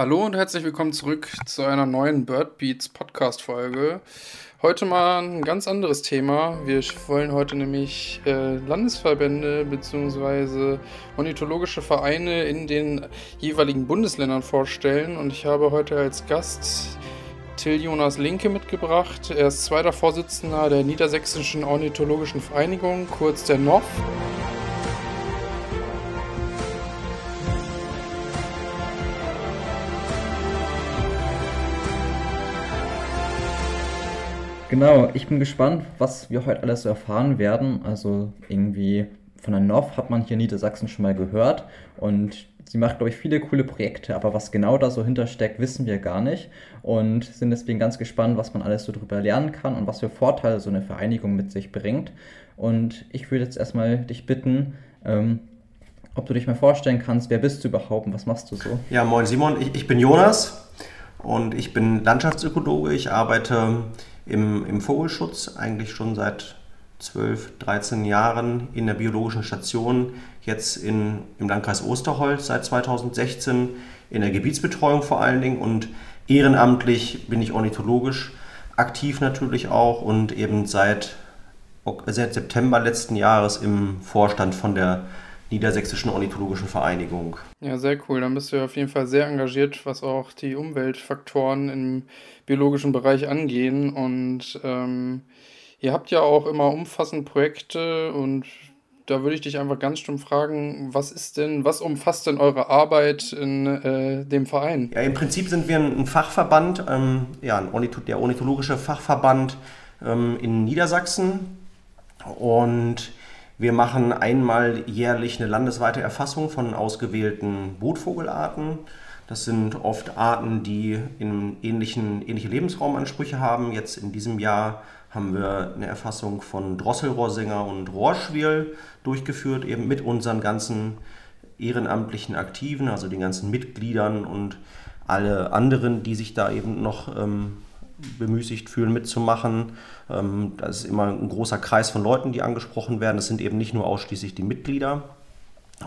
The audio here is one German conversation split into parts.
Hallo und herzlich willkommen zurück zu einer neuen Bird Beats Podcast Folge. Heute mal ein ganz anderes Thema. Wir wollen heute nämlich äh, Landesverbände bzw. ornithologische Vereine in den jeweiligen Bundesländern vorstellen und ich habe heute als Gast Till Jonas Linke mitgebracht. Er ist zweiter Vorsitzender der Niedersächsischen Ornithologischen Vereinigung, kurz der NOV. Genau, ich bin gespannt, was wir heute alles erfahren werden. Also irgendwie von der NOV hat man hier Niedersachsen schon mal gehört und sie macht, glaube ich, viele coole Projekte, aber was genau da so hintersteckt, wissen wir gar nicht und sind deswegen ganz gespannt, was man alles so darüber lernen kann und was für Vorteile so eine Vereinigung mit sich bringt. Und ich würde jetzt erstmal dich bitten, ähm, ob du dich mal vorstellen kannst, wer bist du überhaupt und was machst du so? Ja, moin Simon, ich, ich bin Jonas und ich bin Landschaftsökologe. Ich arbeite im, im Vogelschutz, eigentlich schon seit 12, 13 Jahren in der biologischen Station, jetzt in, im Landkreis Osterholz seit 2016, in der Gebietsbetreuung vor allen Dingen und ehrenamtlich bin ich ornithologisch aktiv natürlich auch und eben seit, seit September letzten Jahres im Vorstand von der Niedersächsischen Ornithologischen Vereinigung. Ja, sehr cool. Dann bist du ja auf jeden Fall sehr engagiert, was auch die Umweltfaktoren im biologischen Bereich angehen. Und ähm, ihr habt ja auch immer umfassend Projekte und da würde ich dich einfach ganz stumm fragen, was ist denn, was umfasst denn eure Arbeit in äh, dem Verein? Ja, im Prinzip sind wir ein Fachverband, ähm, ja, ein Ornith der ornithologische Fachverband ähm, in Niedersachsen. Und wir machen einmal jährlich eine landesweite Erfassung von ausgewählten Brutvogelarten. Das sind oft Arten, die in ähnlichen, ähnliche Lebensraumansprüche haben. Jetzt in diesem Jahr haben wir eine Erfassung von Drosselrohrsänger und Rohrschwiel durchgeführt, eben mit unseren ganzen ehrenamtlichen Aktiven, also den ganzen Mitgliedern und alle anderen, die sich da eben noch ähm, bemüßigt fühlen, mitzumachen. Ähm, da ist immer ein großer Kreis von Leuten, die angesprochen werden. Das sind eben nicht nur ausschließlich die Mitglieder.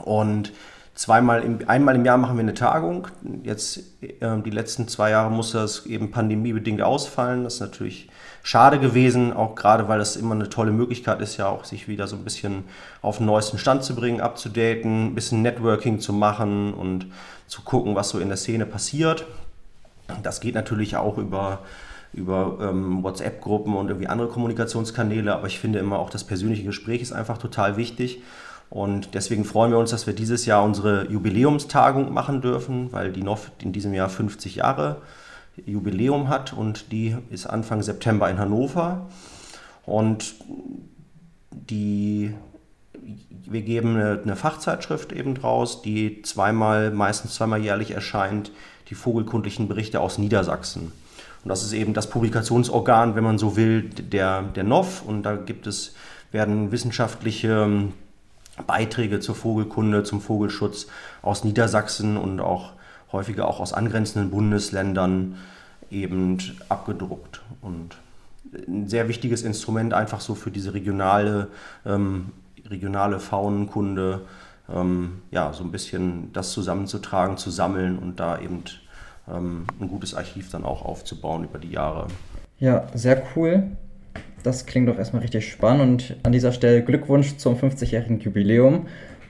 Und zweimal im, einmal im Jahr machen wir eine Tagung. Jetzt äh, die letzten zwei Jahre musste das eben pandemiebedingt ausfallen. Das ist natürlich schade gewesen, auch gerade weil das immer eine tolle Möglichkeit ist, ja auch sich wieder so ein bisschen auf den neuesten Stand zu bringen, abzudaten, ein bisschen Networking zu machen und zu gucken, was so in der Szene passiert. Das geht natürlich auch über über ähm, WhatsApp-Gruppen und irgendwie andere Kommunikationskanäle, aber ich finde immer auch das persönliche Gespräch ist einfach total wichtig. Und deswegen freuen wir uns, dass wir dieses Jahr unsere Jubiläumstagung machen dürfen, weil die NOF in diesem Jahr 50 Jahre Jubiläum hat und die ist Anfang September in Hannover. Und die, wir geben eine, Fachzeitschrift eben draus, die zweimal, meistens zweimal jährlich erscheint, die vogelkundlichen Berichte aus Niedersachsen. Und das ist eben das Publikationsorgan, wenn man so will, der, der NOV. Und da gibt es, werden wissenschaftliche ähm, Beiträge zur Vogelkunde, zum Vogelschutz aus Niedersachsen und auch häufiger auch aus angrenzenden Bundesländern eben abgedruckt. Und ein sehr wichtiges Instrument einfach so für diese regionale, ähm, regionale Faunenkunde, ähm, ja, so ein bisschen das zusammenzutragen, zu sammeln und da eben ähm, ein gutes Archiv dann auch aufzubauen über die Jahre. Ja, sehr cool. Das klingt doch erstmal richtig spannend und an dieser Stelle Glückwunsch zum 50-jährigen Jubiläum.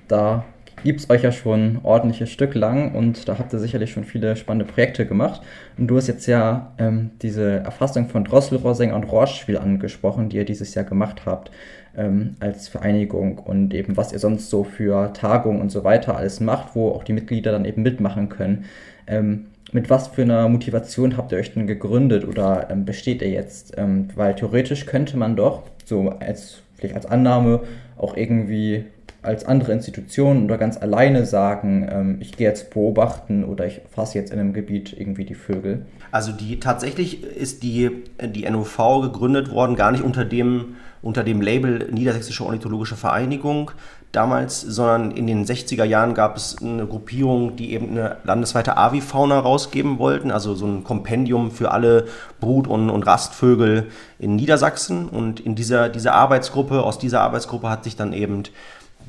Da gibt es euch ja schon ein ordentliches Stück lang und da habt ihr sicherlich schon viele spannende Projekte gemacht. Und du hast jetzt ja ähm, diese Erfassung von Drosselrohrsänger und Rohrschwiel angesprochen, die ihr dieses Jahr gemacht habt ähm, als Vereinigung und eben was ihr sonst so für Tagungen und so weiter alles macht, wo auch die Mitglieder dann eben mitmachen können. Ähm, mit was für einer Motivation habt ihr euch denn gegründet oder ähm, besteht ihr jetzt? Ähm, weil theoretisch könnte man doch, so als vielleicht als Annahme, auch irgendwie als andere Institution oder ganz alleine sagen, ähm, ich gehe jetzt beobachten oder ich fasse jetzt in einem Gebiet irgendwie die Vögel? Also die tatsächlich ist die, die NOV gegründet worden, gar nicht unter dem, unter dem Label Niedersächsische Ornithologische Vereinigung, damals, sondern in den 60er Jahren gab es eine Gruppierung, die eben eine landesweite Avifauna rausgeben wollten, also so ein Kompendium für alle Brut- und, und Rastvögel in Niedersachsen. Und in dieser, dieser Arbeitsgruppe, aus dieser Arbeitsgruppe hat sich dann eben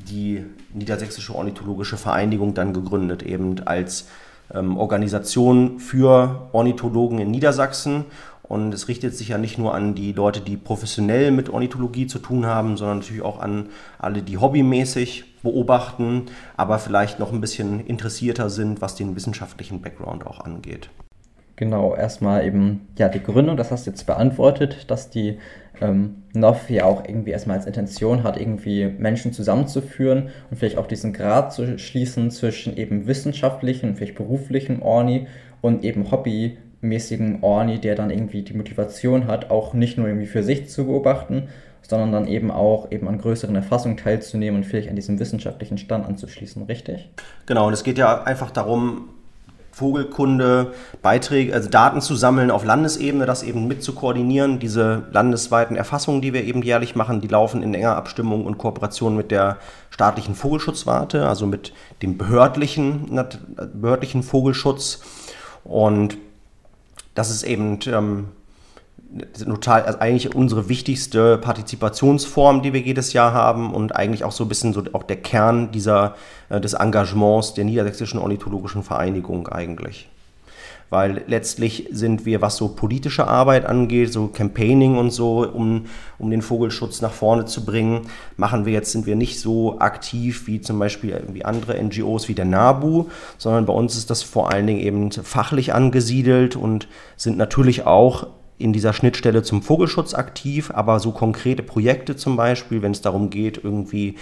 die Niedersächsische Ornithologische Vereinigung dann gegründet, eben als ähm, Organisation für Ornithologen in Niedersachsen. Und es richtet sich ja nicht nur an die Leute, die professionell mit Ornithologie zu tun haben, sondern natürlich auch an alle, die hobbymäßig beobachten, aber vielleicht noch ein bisschen interessierter sind, was den wissenschaftlichen Background auch angeht. Genau, erstmal eben, ja, die Gründung, das hast du jetzt beantwortet, dass die ähm, NOV ja auch irgendwie erstmal als Intention hat, irgendwie Menschen zusammenzuführen und vielleicht auch diesen Grad zu schließen zwischen eben wissenschaftlichen, vielleicht beruflichen Orni und eben hobbymäßigen Orni, der dann irgendwie die Motivation hat, auch nicht nur irgendwie für sich zu beobachten, sondern dann eben auch eben an größeren Erfassungen teilzunehmen und vielleicht an diesem wissenschaftlichen Stand anzuschließen, richtig? Genau, und es geht ja einfach darum, Vogelkunde, Beiträge, also Daten zu sammeln auf Landesebene, das eben mit zu koordinieren. Diese landesweiten Erfassungen, die wir eben jährlich machen, die laufen in enger Abstimmung und Kooperation mit der staatlichen Vogelschutzwarte, also mit dem behördlichen, behördlichen Vogelschutz. Und das ist eben ähm, total, also eigentlich unsere wichtigste Partizipationsform, die wir jedes Jahr haben und eigentlich auch so ein bisschen so auch der Kern dieser, äh, des Engagements der Niedersächsischen Ornithologischen Vereinigung eigentlich. Weil letztlich sind wir, was so politische Arbeit angeht, so Campaigning und so, um, um den Vogelschutz nach vorne zu bringen, machen wir jetzt, sind wir nicht so aktiv wie zum Beispiel irgendwie andere NGOs wie der NABU, sondern bei uns ist das vor allen Dingen eben fachlich angesiedelt und sind natürlich auch in dieser Schnittstelle zum Vogelschutz aktiv, aber so konkrete Projekte zum Beispiel, wenn es darum geht, irgendwie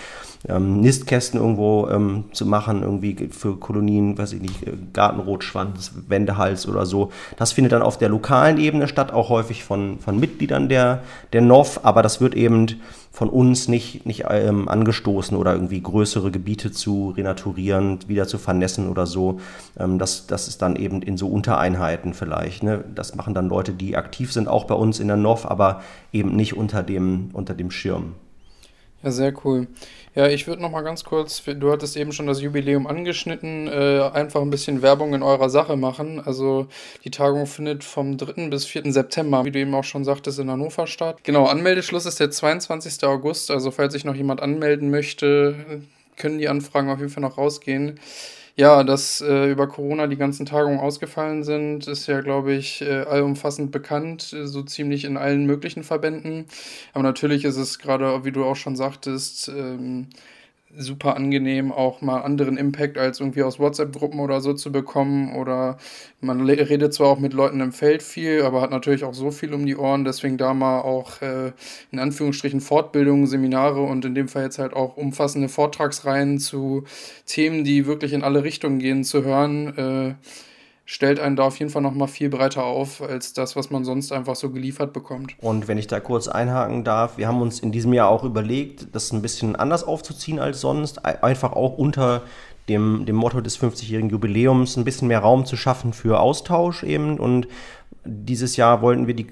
ähm, Nistkästen irgendwo ähm, zu machen, irgendwie für Kolonien, weiß ich nicht, äh, Gartenrotschwanz, Wendehals oder so, das findet dann auf der lokalen Ebene statt, auch häufig von, von Mitgliedern der, der NOV, aber das wird eben von uns nicht, nicht ähm, angestoßen oder irgendwie größere Gebiete zu renaturieren, wieder zu vernässen oder so. Ähm, das, das ist dann eben in so Untereinheiten vielleicht. Ne? Das machen dann Leute, die aktiv sind, auch bei uns in der NOV, aber eben nicht unter dem, unter dem Schirm. Ja, sehr cool. Ja, ich würde noch mal ganz kurz, du hattest eben schon das Jubiläum angeschnitten, äh, einfach ein bisschen Werbung in eurer Sache machen. Also die Tagung findet vom 3. bis 4. September, wie du eben auch schon sagtest, in Hannover statt. Genau, Anmeldeschluss ist der 22. August, also falls sich noch jemand anmelden möchte, können die Anfragen auf jeden Fall noch rausgehen. Ja, dass äh, über Corona die ganzen Tagungen ausgefallen sind, ist ja, glaube ich, äh, allumfassend bekannt, äh, so ziemlich in allen möglichen Verbänden. Aber natürlich ist es gerade, wie du auch schon sagtest, ähm, super angenehm, auch mal anderen Impact als irgendwie aus WhatsApp-Gruppen oder so zu bekommen. Oder man redet zwar auch mit Leuten im Feld viel, aber hat natürlich auch so viel um die Ohren. Deswegen da mal auch äh, in Anführungsstrichen Fortbildungen, Seminare und in dem Fall jetzt halt auch umfassende Vortragsreihen zu Themen, die wirklich in alle Richtungen gehen, zu hören. Äh, stellt einen da auf jeden Fall noch mal viel breiter auf als das, was man sonst einfach so geliefert bekommt. Und wenn ich da kurz einhaken darf, wir haben uns in diesem Jahr auch überlegt, das ein bisschen anders aufzuziehen als sonst, einfach auch unter dem, dem Motto des 50-jährigen Jubiläums ein bisschen mehr Raum zu schaffen für Austausch eben und dieses Jahr wollten wir die,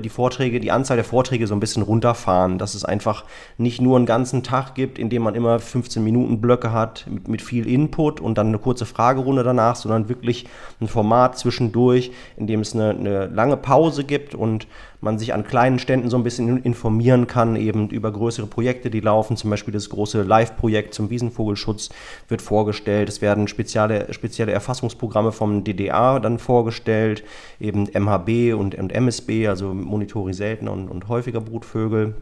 die Vorträge, die Anzahl der Vorträge so ein bisschen runterfahren, dass es einfach nicht nur einen ganzen Tag gibt, in dem man immer 15 Minuten Blöcke hat mit, mit viel Input und dann eine kurze Fragerunde danach, sondern wirklich ein Format zwischendurch, in dem es eine, eine lange Pause gibt und man sich an kleinen Ständen so ein bisschen informieren kann, eben über größere Projekte, die laufen. Zum Beispiel das große Live-Projekt zum Wiesenvogelschutz wird vorgestellt. Es werden spezielle, spezielle Erfassungsprogramme vom DDA dann vorgestellt, eben MHB und, und MSB, also Monitoring seltener und, und häufiger Brutvögel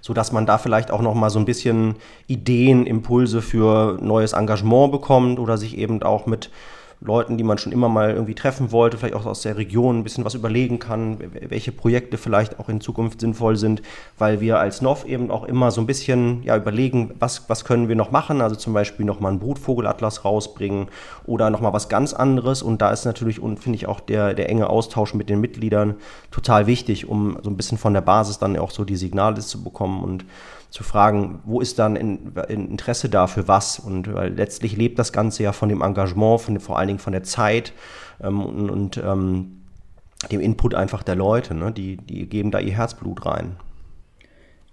so dass man da vielleicht auch noch mal so ein bisschen Ideen, Impulse für neues Engagement bekommt oder sich eben auch mit Leuten, die man schon immer mal irgendwie treffen wollte, vielleicht auch aus der Region ein bisschen was überlegen kann, welche Projekte vielleicht auch in Zukunft sinnvoll sind, weil wir als NOV eben auch immer so ein bisschen ja, überlegen, was, was können wir noch machen, also zum Beispiel nochmal einen Brutvogelatlas rausbringen oder nochmal was ganz anderes. Und da ist natürlich, und finde ich auch der, der enge Austausch mit den Mitgliedern total wichtig, um so ein bisschen von der Basis dann auch so die Signale zu bekommen. Und zu fragen, wo ist dann in, in Interesse da für was? Und weil letztlich lebt das Ganze ja von dem Engagement, von, vor allen Dingen von der Zeit ähm, und, und ähm, dem Input einfach der Leute. Ne? Die, die geben da ihr Herzblut rein.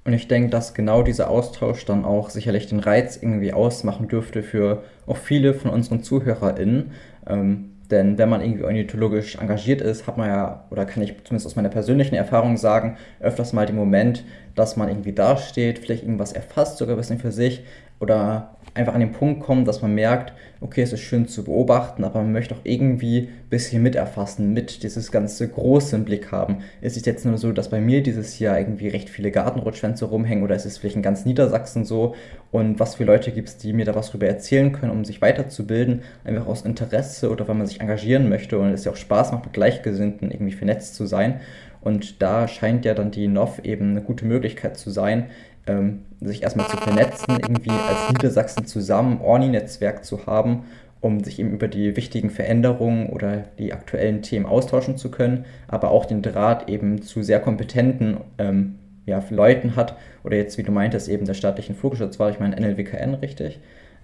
Und ich denke, dass genau dieser Austausch dann auch sicherlich den Reiz irgendwie ausmachen dürfte für auch viele von unseren ZuhörerInnen. Ähm, denn wenn man irgendwie ornithologisch engagiert ist, hat man ja, oder kann ich zumindest aus meiner persönlichen Erfahrung sagen, öfters mal den Moment, dass man irgendwie dasteht, vielleicht irgendwas erfasst, sogar ein bisschen für sich, oder einfach an den Punkt kommt, dass man merkt, okay, es ist schön zu beobachten, aber man möchte auch irgendwie ein bisschen miterfassen, mit dieses ganze Große im Blick haben. Ist es jetzt nur so, dass bei mir dieses Jahr irgendwie recht viele Gartenrutschwänze rumhängen oder ist es vielleicht in ganz Niedersachsen so? Und was für Leute gibt es, die mir da was drüber erzählen können, um sich weiterzubilden, einfach aus Interesse oder weil man sich engagieren möchte und es ja auch Spaß macht, mit Gleichgesinnten irgendwie vernetzt zu sein. Und da scheint ja dann die NOV eben eine gute Möglichkeit zu sein, ähm, sich erstmal zu vernetzen, irgendwie als Niedersachsen zusammen Orni-Netzwerk zu haben, um sich eben über die wichtigen Veränderungen oder die aktuellen Themen austauschen zu können, aber auch den Draht eben zu sehr kompetenten ähm, ja, Leuten hat, oder jetzt, wie du meintest, eben der staatlichen Vogelschutz war, ich meine NLWKN richtig,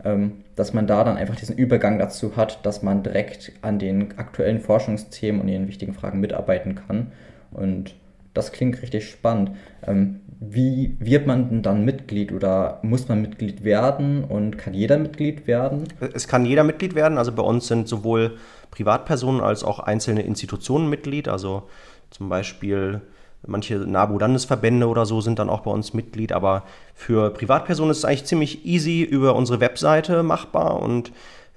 ähm, dass man da dann einfach diesen Übergang dazu hat, dass man direkt an den aktuellen Forschungsthemen und den wichtigen Fragen mitarbeiten kann und das klingt richtig spannend. Ähm, wie wird man denn dann Mitglied oder muss man Mitglied werden und kann jeder Mitglied werden? Es kann jeder Mitglied werden. Also bei uns sind sowohl Privatpersonen als auch einzelne Institutionen Mitglied. Also zum Beispiel manche NABU-Landesverbände oder so sind dann auch bei uns Mitglied. Aber für Privatpersonen ist es eigentlich ziemlich easy über unsere Webseite machbar und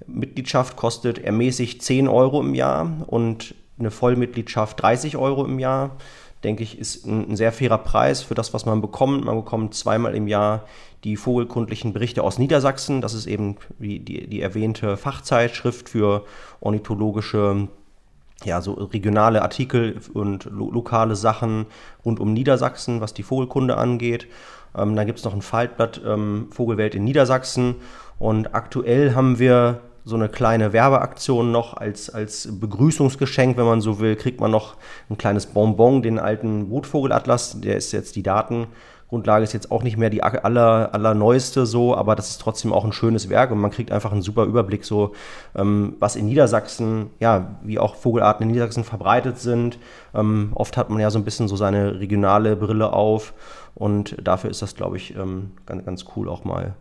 Mitgliedschaft kostet ermäßigt 10 Euro im Jahr und eine Vollmitgliedschaft 30 Euro im Jahr, denke ich, ist ein, ein, sehr fairer Preis für das, was man bekommt. Man bekommt zweimal im Jahr die vogelkundlichen Berichte aus Niedersachsen. Das ist eben die, die, die erwähnte Fachzeitschrift für ornithologische ja, so regionale Artikel und lo lokale Sachen rund um Niedersachsen, was die Vogelkunde angeht. Ähm, dann gibt es noch ein Faltblatt ähm, Vogelwelt in Niedersachsen. Und aktuell haben wir so eine kleine Werbeaktion noch als, als Begrüßungsgeschenk, wenn man so will, kriegt man noch ein kleines Bonbon, den alten Brutvogelatlas. Der ist jetzt die Datengrundlage, ist jetzt auch nicht mehr die aller, allerneueste so, aber das ist trotzdem auch ein schönes Werk und man kriegt einfach einen super Überblick, so ähm, was in Niedersachsen, ja, wie auch Vogelarten in Niedersachsen verbreitet sind. Ähm, oft hat man ja so ein bisschen so seine regionale Brille auf und dafür ist das, glaube ich, ähm, ganz, ganz cool auch mal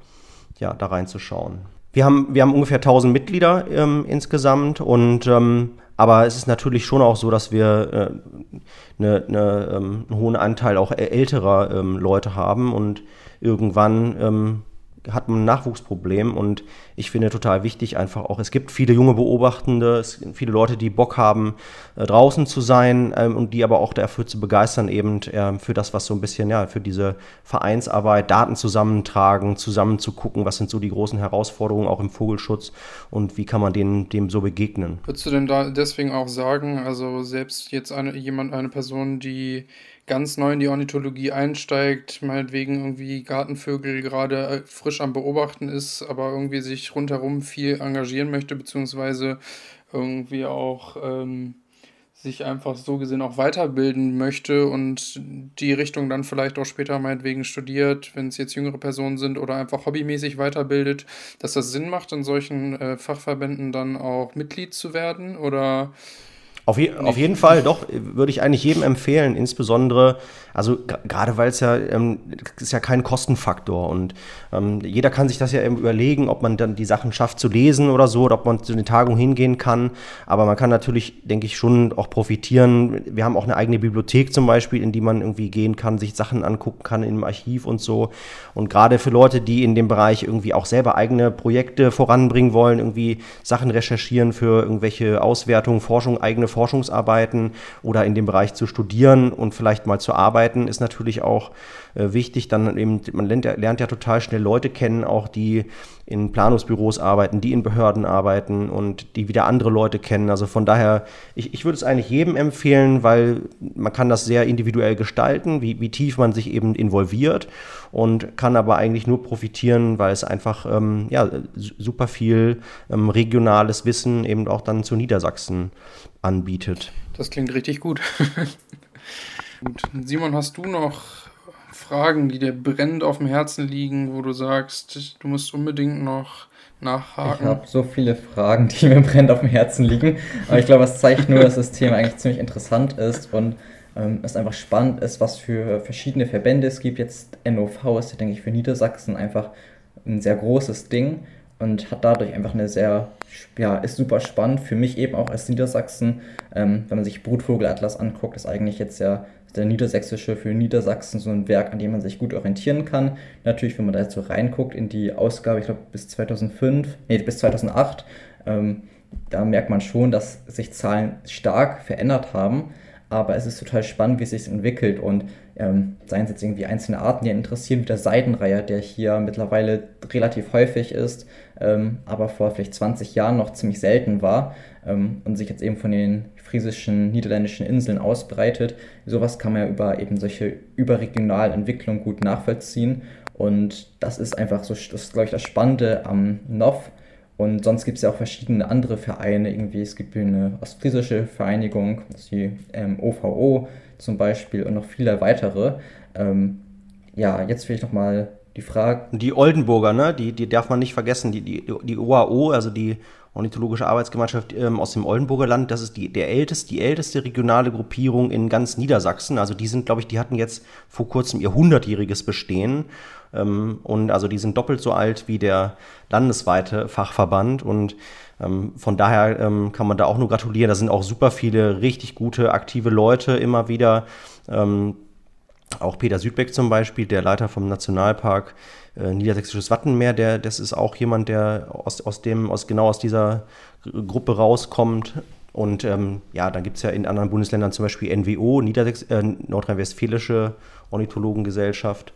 ja, da reinzuschauen. Wir haben, wir haben ungefähr 1000 Mitglieder ähm, insgesamt und ähm, aber es ist natürlich schon auch so, dass wir äh, ne, ne, ähm, einen hohen Anteil auch älterer ähm, Leute haben und irgendwann ähm, hat ein Nachwuchsproblem und ich finde total wichtig einfach auch, es gibt viele junge Beobachtende, es gibt viele Leute, die Bock haben, äh, draußen zu sein ähm, und die aber auch dafür zu begeistern, eben äh, für das, was so ein bisschen, ja, für diese Vereinsarbeit, Daten zusammentragen, zusammen zu gucken, was sind so die großen Herausforderungen auch im Vogelschutz und wie kann man denen, dem so begegnen. Würdest du denn da deswegen auch sagen, also selbst jetzt eine, jemand, eine Person, die ganz neu in die Ornithologie einsteigt, meinetwegen irgendwie Gartenvögel gerade äh, frisch am Beobachten ist, aber irgendwie sich rundherum viel engagieren möchte, beziehungsweise irgendwie auch ähm, sich einfach so gesehen auch weiterbilden möchte und die Richtung dann vielleicht auch später meinetwegen studiert, wenn es jetzt jüngere Personen sind oder einfach hobbymäßig weiterbildet, dass das Sinn macht, in solchen äh, Fachverbänden dann auch Mitglied zu werden? Oder auf, je, auf jeden Fall, doch, würde ich eigentlich jedem empfehlen, insbesondere, also gerade weil es ja, ähm, ist ja kein Kostenfaktor und ähm, jeder kann sich das ja überlegen, ob man dann die Sachen schafft zu lesen oder so, oder ob man zu den Tagungen hingehen kann, aber man kann natürlich, denke ich, schon auch profitieren. Wir haben auch eine eigene Bibliothek zum Beispiel, in die man irgendwie gehen kann, sich Sachen angucken kann im Archiv und so und gerade für Leute, die in dem Bereich irgendwie auch selber eigene Projekte voranbringen wollen, irgendwie Sachen recherchieren für irgendwelche Auswertungen, Forschung, eigene Forschungsarbeiten oder in dem Bereich zu studieren und vielleicht mal zu arbeiten, ist natürlich auch äh, wichtig. Dann eben, man lernt ja, lernt ja total schnell Leute kennen, auch die in Planungsbüros arbeiten, die in Behörden arbeiten und die wieder andere Leute kennen. Also von daher, ich, ich würde es eigentlich jedem empfehlen, weil man kann das sehr individuell gestalten, wie, wie tief man sich eben involviert und kann aber eigentlich nur profitieren, weil es einfach ähm, ja, super viel ähm, regionales Wissen eben auch dann zu Niedersachsen anbietet. Das klingt richtig gut. Und Simon, hast du noch Fragen, die dir brennend auf dem Herzen liegen, wo du sagst, du musst unbedingt noch nachhaken? Ich habe so viele Fragen, die mir brennend auf dem Herzen liegen. Aber ich glaube, es zeigt nur, dass das Thema eigentlich ziemlich interessant ist und ähm, es einfach spannend ist, was für verschiedene Verbände es gibt. Jetzt NOV ist ja, denke ich, für Niedersachsen einfach ein sehr großes Ding und hat dadurch einfach eine sehr, ja, ist super spannend für mich eben auch als Niedersachsen. Ähm, wenn man sich Brutvogelatlas anguckt, ist eigentlich jetzt ja der Niedersächsische für Niedersachsen so ein Werk, an dem man sich gut orientieren kann. Natürlich, wenn man da jetzt so reinguckt in die Ausgabe, ich glaube bis 2005, nee, bis 2008, ähm, da merkt man schon, dass sich Zahlen stark verändert haben. Aber es ist total spannend, wie es sich entwickelt und ähm, seien es jetzt irgendwie einzelne Arten, die interessieren, wie der Seidenreiher, der hier mittlerweile relativ häufig ist, ähm, aber vor vielleicht 20 Jahren noch ziemlich selten war ähm, und sich jetzt eben von den friesischen, niederländischen Inseln ausbreitet. Sowas kann man ja über eben solche überregionalen Entwicklungen gut nachvollziehen und das ist einfach so, das ist glaube ich das Spannende am NOV. Und sonst gibt es ja auch verschiedene andere Vereine. Irgendwie, es gibt eine ostfriesische Vereinigung, die ähm, OVO, zum Beispiel und noch viele weitere. Ähm, ja, jetzt will ich nochmal die Frage. Die Oldenburger, ne? Die, die darf man nicht vergessen. Die, die, die OAO, also die Ornithologische Arbeitsgemeinschaft ähm, aus dem Oldenburger Land, das ist die, der älteste, die älteste regionale Gruppierung in ganz Niedersachsen. Also die sind, glaube ich, die hatten jetzt vor kurzem ihr hundertjähriges Bestehen. Ähm, und also die sind doppelt so alt wie der landesweite Fachverband. Und ähm, von daher ähm, kann man da auch nur gratulieren. Da sind auch super viele richtig gute, aktive Leute immer wieder. Ähm, auch Peter Südbeck zum Beispiel, der Leiter vom Nationalpark Niedersächsisches Wattenmeer, der, das ist auch jemand, der aus, aus dem, aus genau aus dieser Gruppe rauskommt. Und ähm, ja, dann gibt es ja in anderen Bundesländern zum Beispiel NWO, Niedersächs äh, Nordrhein-Westfälische Ornithologengesellschaft.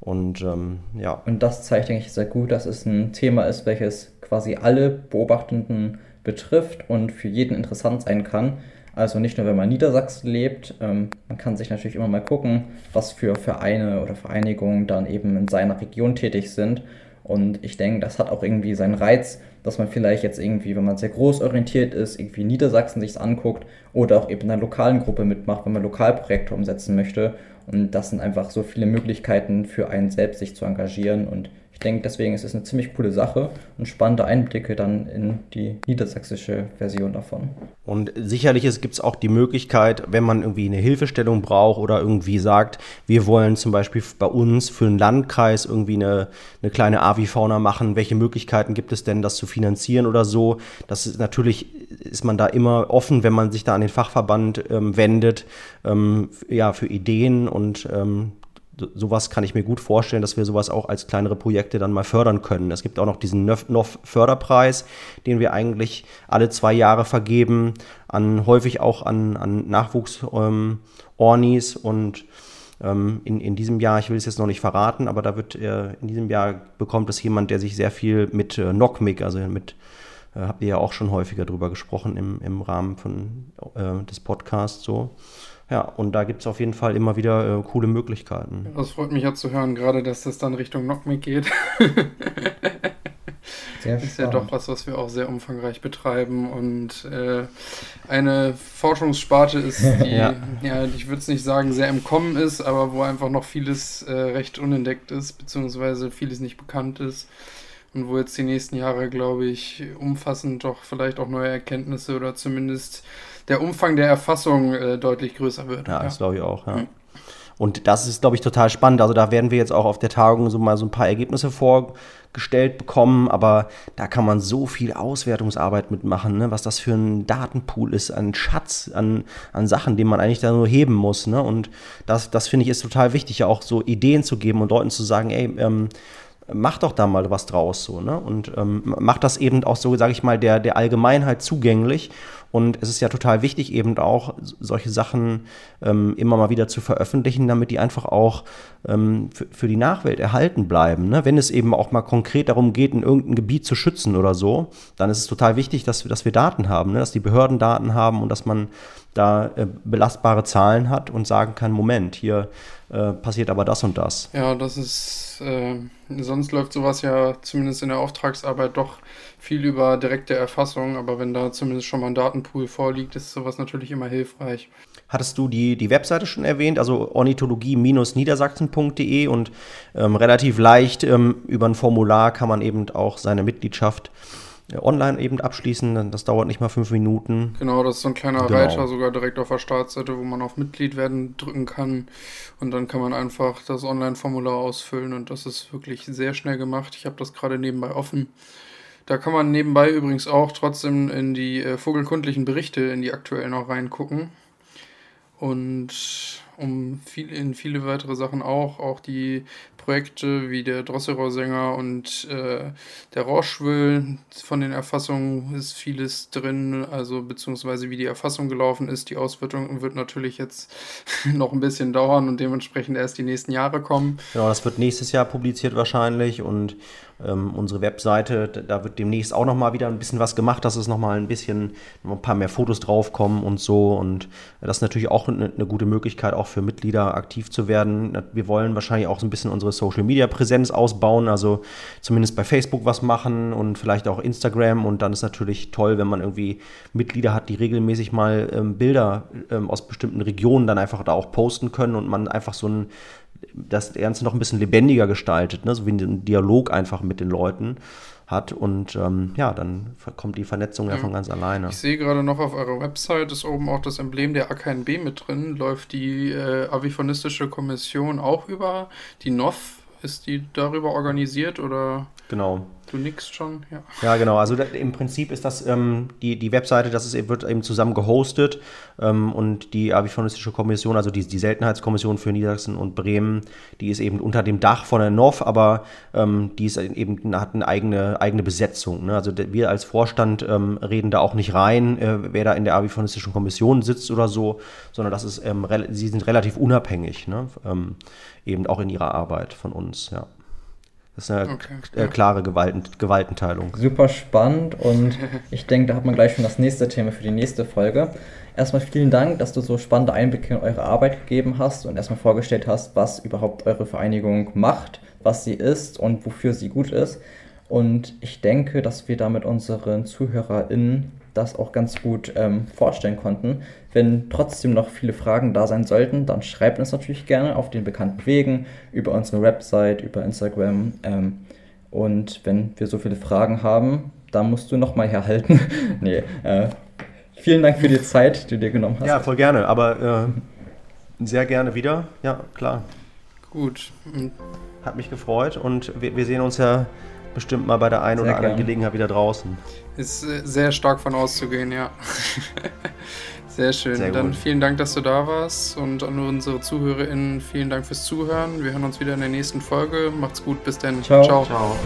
Und ähm, ja. Und das zeigt, denke ich, sehr gut, dass es ein Thema ist, welches quasi alle Beobachtenden betrifft und für jeden interessant sein kann. Also nicht nur, wenn man in Niedersachsen lebt, ähm, man kann sich natürlich immer mal gucken, was für Vereine oder Vereinigungen dann eben in seiner Region tätig sind. Und ich denke, das hat auch irgendwie seinen Reiz, dass man vielleicht jetzt irgendwie, wenn man sehr groß orientiert ist, irgendwie Niedersachsen sich anguckt oder auch eben in einer lokalen Gruppe mitmacht, wenn man Lokalprojekte umsetzen möchte. Und das sind einfach so viele Möglichkeiten für einen selbst, sich zu engagieren. Und ich denke, deswegen ist es eine ziemlich coole Sache und spannende Einblicke dann in die niedersächsische Version davon. Und sicherlich gibt es auch die Möglichkeit, wenn man irgendwie eine Hilfestellung braucht oder irgendwie sagt, wir wollen zum Beispiel bei uns für einen Landkreis irgendwie eine, eine kleine Avifauna machen, welche Möglichkeiten gibt es denn, das zu finanzieren oder so. Das ist natürlich, ist man da immer offen, wenn man sich da an den Fachverband ähm, wendet, ähm, ja, für Ideen und ähm, sowas kann ich mir gut vorstellen, dass wir sowas auch als kleinere Projekte dann mal fördern können. Es gibt auch noch diesen NOF-Förderpreis, den wir eigentlich alle zwei Jahre vergeben, an häufig auch an, an Nachwuchs-Ornis ähm, und ähm, in, in diesem Jahr, ich will es jetzt noch nicht verraten, aber da wird äh, in diesem Jahr bekommt es jemand, der sich sehr viel mit äh, NOCMIC, also mit äh, habt ihr ja auch schon häufiger drüber gesprochen im, im Rahmen von, äh, des Podcasts so. Ja, und da gibt es auf jeden Fall immer wieder äh, coole Möglichkeiten. Das freut mich ja zu hören, gerade dass das dann Richtung Knockmic geht. Sehr ist ja doch was, was wir auch sehr umfangreich betreiben und äh, eine Forschungssparte ist, die, ja. ja ich würde es nicht sagen, sehr im Kommen ist, aber wo einfach noch vieles äh, recht unentdeckt ist, beziehungsweise vieles nicht bekannt ist und wo jetzt die nächsten Jahre, glaube ich, umfassend doch vielleicht auch neue Erkenntnisse oder zumindest der Umfang der Erfassung äh, deutlich größer wird. Ja, ja. das glaube ich auch, ja. Mhm. Und das ist, glaube ich, total spannend. Also da werden wir jetzt auch auf der Tagung so mal so ein paar Ergebnisse vorgestellt bekommen, aber da kann man so viel Auswertungsarbeit mitmachen, ne? was das für ein Datenpool ist, ein Schatz an, an Sachen, den man eigentlich da nur heben muss. Ne? Und das, das finde ich ist total wichtig, ja auch so Ideen zu geben und Leuten zu sagen, ey, ähm, mach doch da mal was draus so, ne? Und ähm, mach das eben auch so, sage ich mal, der, der Allgemeinheit zugänglich. Und es ist ja total wichtig, eben auch solche Sachen ähm, immer mal wieder zu veröffentlichen, damit die einfach auch ähm, für, für, die Nachwelt erhalten bleiben. Ne? Wenn es eben auch mal konkret darum geht, in irgendein Gebiet zu schützen oder so, dann ist es total wichtig, dass, dass wir Daten haben, ne? dass die Behörden Daten haben und dass man da äh, belastbare Zahlen hat und sagen kann, Moment, hier äh, passiert aber das und das. Ja, das ist, äh, sonst läuft sowas ja zumindest in der Auftragsarbeit doch viel über direkte Erfassung, aber wenn da zumindest schon mal ein Datenpool vorliegt, ist sowas natürlich immer hilfreich. Hattest du die, die Webseite schon erwähnt, also ornithologie-niedersachsen.de und ähm, relativ leicht ähm, über ein Formular kann man eben auch seine Mitgliedschaft äh, online eben abschließen. Das dauert nicht mal fünf Minuten. Genau, das ist so ein kleiner genau. Reiter, sogar direkt auf der Startseite, wo man auf Mitglied werden drücken kann. Und dann kann man einfach das Online-Formular ausfüllen und das ist wirklich sehr schnell gemacht. Ich habe das gerade nebenbei offen. Da kann man nebenbei übrigens auch trotzdem in die äh, vogelkundlichen Berichte, in die aktuellen noch reingucken. Und um viel, in viele weitere Sachen auch. Auch die Projekte wie der Drosselrohrsänger und äh, der Rauschwill. Von den Erfassungen ist vieles drin, also beziehungsweise wie die Erfassung gelaufen ist. Die Auswertung wird natürlich jetzt noch ein bisschen dauern und dementsprechend erst die nächsten Jahre kommen. Genau, das wird nächstes Jahr publiziert wahrscheinlich und ähm, unsere Webseite, da wird demnächst auch nochmal wieder ein bisschen was gemacht, dass es nochmal ein bisschen, noch ein paar mehr Fotos draufkommen und so. Und das ist natürlich auch eine, eine, gute Möglichkeit, auch für Mitglieder aktiv zu werden. Wir wollen wahrscheinlich auch so ein bisschen unsere Social Media Präsenz ausbauen, also zumindest bei Facebook was machen und vielleicht auch Instagram. Und dann ist natürlich toll, wenn man irgendwie Mitglieder hat, die regelmäßig mal ähm, Bilder ähm, aus bestimmten Regionen dann einfach da auch posten können und man einfach so ein das Ganze noch ein bisschen lebendiger gestaltet, ne? so wie ein Dialog einfach mit den Leuten hat und ähm, ja, dann kommt die Vernetzung ja, ja, von ganz alleine. Ich sehe gerade noch auf eurer Website ist oben auch das Emblem der AKNB mit drin. Läuft die äh, aviphonistische Kommission auch über die NOF? Ist die darüber organisiert oder? Genau. Du nickst schon, ja. Ja, genau. Also da, im Prinzip ist das ähm, die, die Webseite, das ist, wird eben zusammen gehostet ähm, und die Aviphonistische Kommission, also die, die Seltenheitskommission für Niedersachsen und Bremen, die ist eben unter dem Dach von der NOV, aber ähm, die ist eben, hat eine eigene, eigene Besetzung. Ne? Also wir als Vorstand ähm, reden da auch nicht rein, äh, wer da in der Avifaunistischen Kommission sitzt oder so, sondern das ist, ähm, sie sind relativ unabhängig, ne? Ähm, eben auch in ihrer Arbeit von uns, ja. Das ist eine okay, äh, klare Gewalten, Gewaltenteilung. Super spannend und ich denke, da hat man gleich schon das nächste Thema für die nächste Folge. Erstmal vielen Dank, dass du so spannende Einblicke in eure Arbeit gegeben hast und erstmal vorgestellt hast, was überhaupt eure Vereinigung macht, was sie ist und wofür sie gut ist. Und ich denke, dass wir damit unseren ZuhörerInnen das auch ganz gut ähm, vorstellen konnten. Wenn trotzdem noch viele Fragen da sein sollten, dann schreibt uns natürlich gerne auf den bekannten Wegen, über unsere Website, über Instagram. Ähm, und wenn wir so viele Fragen haben, dann musst du nochmal herhalten. nee, äh, vielen Dank für die Zeit, die du dir genommen hast. Ja, voll gerne, aber äh, sehr gerne wieder. Ja, klar. Gut. Hat mich gefreut und wir, wir sehen uns ja bestimmt mal bei der einen oder anderen Gelegenheit wieder draußen. Ist äh, sehr stark von auszugehen, ja. sehr schön. Sehr Dann vielen Dank, dass du da warst und an unsere ZuhörerInnen vielen Dank fürs Zuhören. Wir hören uns wieder in der nächsten Folge. Macht's gut, bis dann. Ciao. Ciao. Ciao.